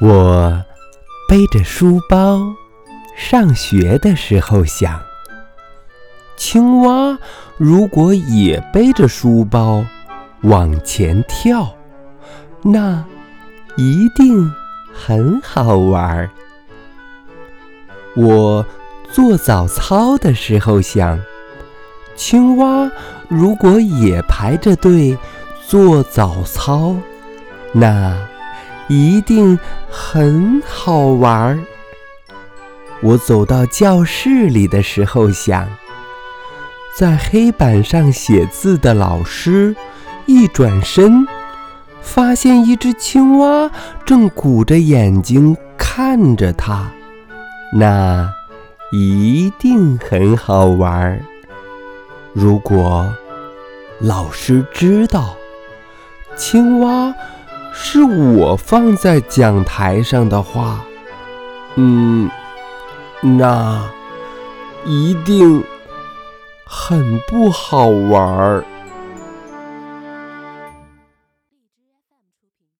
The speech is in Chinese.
我背着书包上学的时候想，青蛙如果也背着书包往前跳，那一定很好玩儿。我做早操的时候想，青蛙如果也排着队做早操，那……一定很好玩儿。我走到教室里的时候，想，在黑板上写字的老师一转身，发现一只青蛙正鼓着眼睛看着他，那一定很好玩儿。如果老师知道青蛙，是我放在讲台上的话，嗯，那一定很不好玩儿。